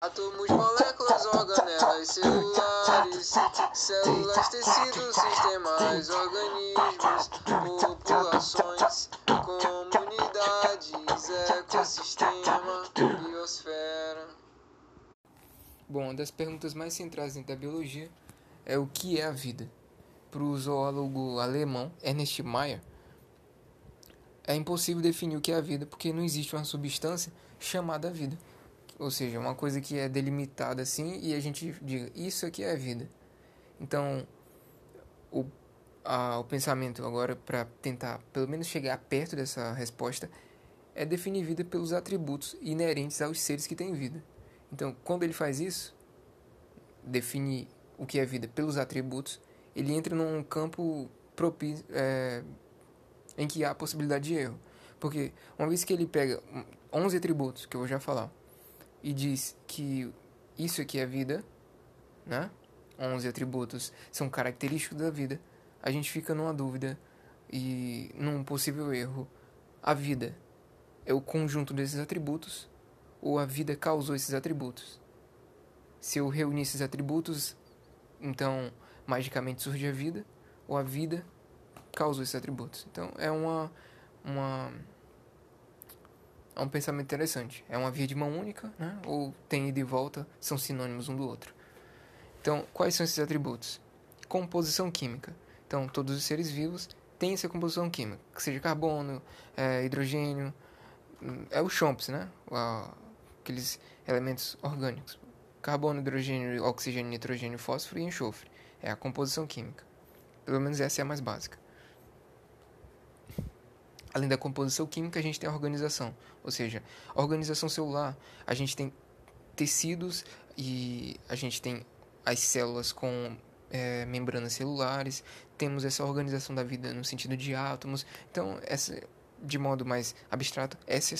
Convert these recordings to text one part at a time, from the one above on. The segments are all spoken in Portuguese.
Átomos, moléculas, organelas, celulares, células, tecidos, sistemas, organismos, populações, comunidades, ecossistema, biosfera. Bom, uma das perguntas mais centrais da biologia é o que é a vida. Para o zoólogo alemão Ernest Mayr, é impossível definir o que é a vida porque não existe uma substância chamada vida. Ou seja, uma coisa que é delimitada assim e a gente diga, isso aqui é a vida. Então, o, a, o pensamento agora, para tentar pelo menos chegar perto dessa resposta, é definir vida pelos atributos inerentes aos seres que têm vida. Então, quando ele faz isso, definir o que é vida pelos atributos, ele entra num campo propício, é, em que há possibilidade de erro. Porque uma vez que ele pega 11 atributos, que eu vou já falar, e diz que isso aqui é vida, né? 11 atributos são característicos da vida, a gente fica numa dúvida e num possível erro. A vida é o conjunto desses atributos ou a vida causou esses atributos? Se eu reunir esses atributos, então magicamente surge a vida ou a vida causou esses atributos? Então é uma uma é um pensamento interessante. É uma via de mão única, né? ou tem ida e volta, são sinônimos um do outro. Então, quais são esses atributos? Composição química. Então, todos os seres vivos têm essa composição química, que seja carbono, é, hidrogênio, hum, é o CHOMPS, né? Aqueles elementos orgânicos. Carbono, hidrogênio, oxigênio, nitrogênio, fósforo e enxofre. É a composição química. Pelo menos essa é a mais básica. Além da composição química, a gente tem a organização. Ou seja, a organização celular, a gente tem tecidos e a gente tem as células com é, membranas celulares, temos essa organização da vida no sentido de átomos. Então, essa, de modo mais abstrato, essa,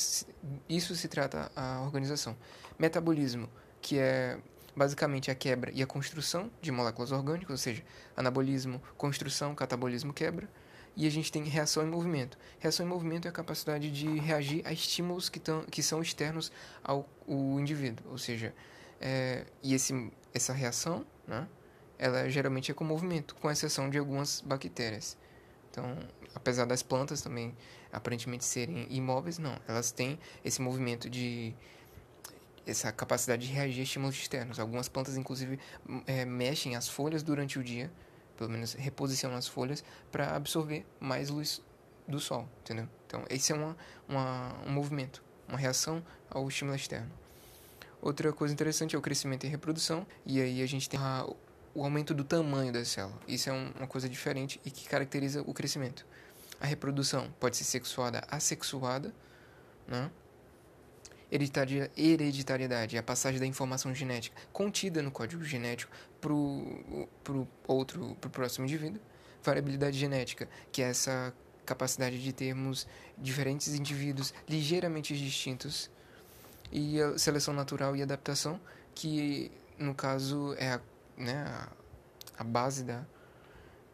isso se trata a organização. Metabolismo, que é basicamente a quebra e a construção de moléculas orgânicas, ou seja, anabolismo, construção, catabolismo, quebra e a gente tem reação em movimento. Reação em movimento é a capacidade de reagir a estímulos que, tão, que são externos ao, indivíduo, ou seja, é, e esse, essa reação, né, ela geralmente é com movimento, com exceção de algumas bactérias. Então, apesar das plantas também aparentemente serem imóveis, não, elas têm esse movimento de essa capacidade de reagir a estímulos externos. Algumas plantas, inclusive, é, mexem as folhas durante o dia pelo menos reposição nas folhas, para absorver mais luz do sol, entendeu? Então, esse é uma, uma, um movimento, uma reação ao estímulo externo. Outra coisa interessante é o crescimento e reprodução, e aí a gente tem a, o aumento do tamanho da célula. Isso é um, uma coisa diferente e que caracteriza o crescimento. A reprodução pode ser sexuada, assexuada, né? Hereditariedade, a passagem da informação genética contida no código genético para o outro, para o próximo indivíduo. Variabilidade genética, que é essa capacidade de termos diferentes indivíduos ligeiramente distintos. E a seleção natural e adaptação, que no caso é a, né, a, base da,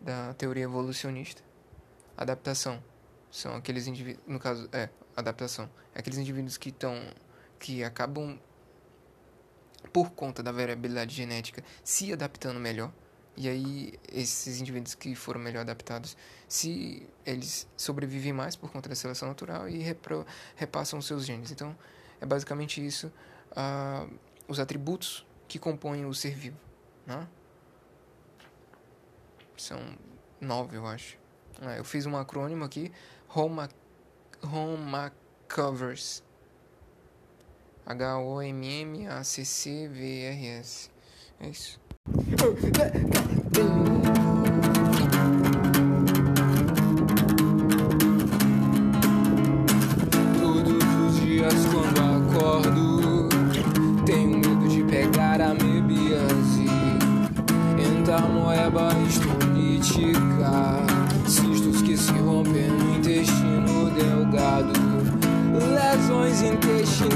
da teoria evolucionista. Adaptação são aqueles indivíduos, no caso, é, adaptação, é aqueles indivíduos que estão que acabam por conta da variabilidade genética se adaptando melhor. E aí esses indivíduos que foram melhor adaptados, se eles sobrevivem mais por conta da seleção natural e repro, repassam seus genes. Então é basicamente isso, uh, os atributos que compõem o ser vivo, né? São nove, eu acho. É, eu fiz um acrônimo aqui, Homa, Homa Covers. H-O-M-M-A-C-C-V-R-S. É isso. Todos os dias quando acordo, tenho medo de pegar a mebiase. Entrar moeba estolítica, cistos que se rompem no intestino delgado lesões intestinais,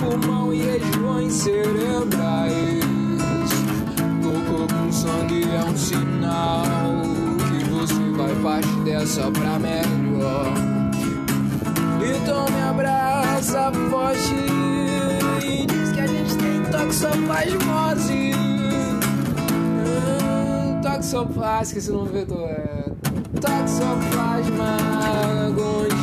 pulmão e regiões cerebrais. Cocô com sangue é um sinal que você vai parte dessa pra melhor. Então me abraça forte e diz que toxoplasmose. Hum, toxoplasma, esqueci o nome do vetor. É toxoplasma gondii.